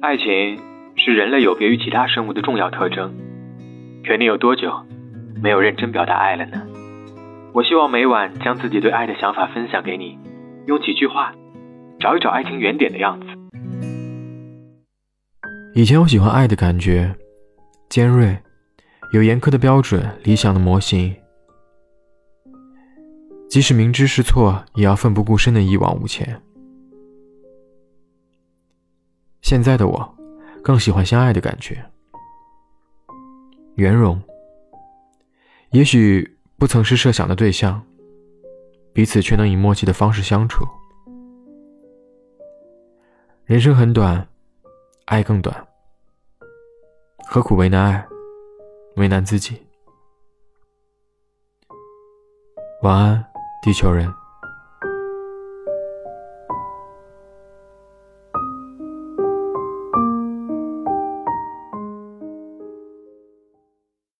爱情是人类有别于其他生物的重要特征。可你有多久没有认真表达爱了呢？我希望每晚将自己对爱的想法分享给你，用几句话找一找爱情原点的样子。以前我喜欢爱的感觉，尖锐，有严苛的标准，理想的模型，即使明知是错，也要奋不顾身的一往无前。现在的我，更喜欢相爱的感觉，圆融。也许不曾是设想的对象，彼此却能以默契的方式相处。人生很短，爱更短，何苦为难爱，为难自己？晚安，地球人。